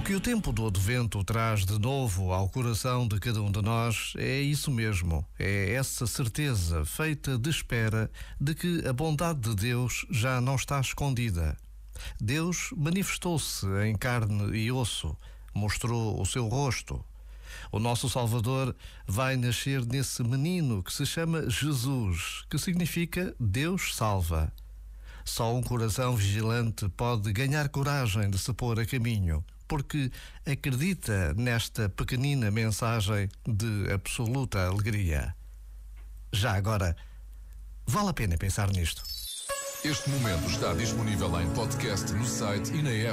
que o tempo do advento traz de novo ao coração de cada um de nós é isso mesmo, é essa certeza feita de espera de que a bondade de Deus já não está escondida. Deus manifestou-se em carne e osso, mostrou o seu rosto. O nosso Salvador vai nascer nesse menino que se chama Jesus, que significa Deus salva. Só um coração vigilante pode ganhar coragem de se pôr a caminho porque acredita nesta pequenina mensagem de absoluta alegria. Já agora, vale a pena pensar nisto. Este momento está disponível em podcast no site e na app.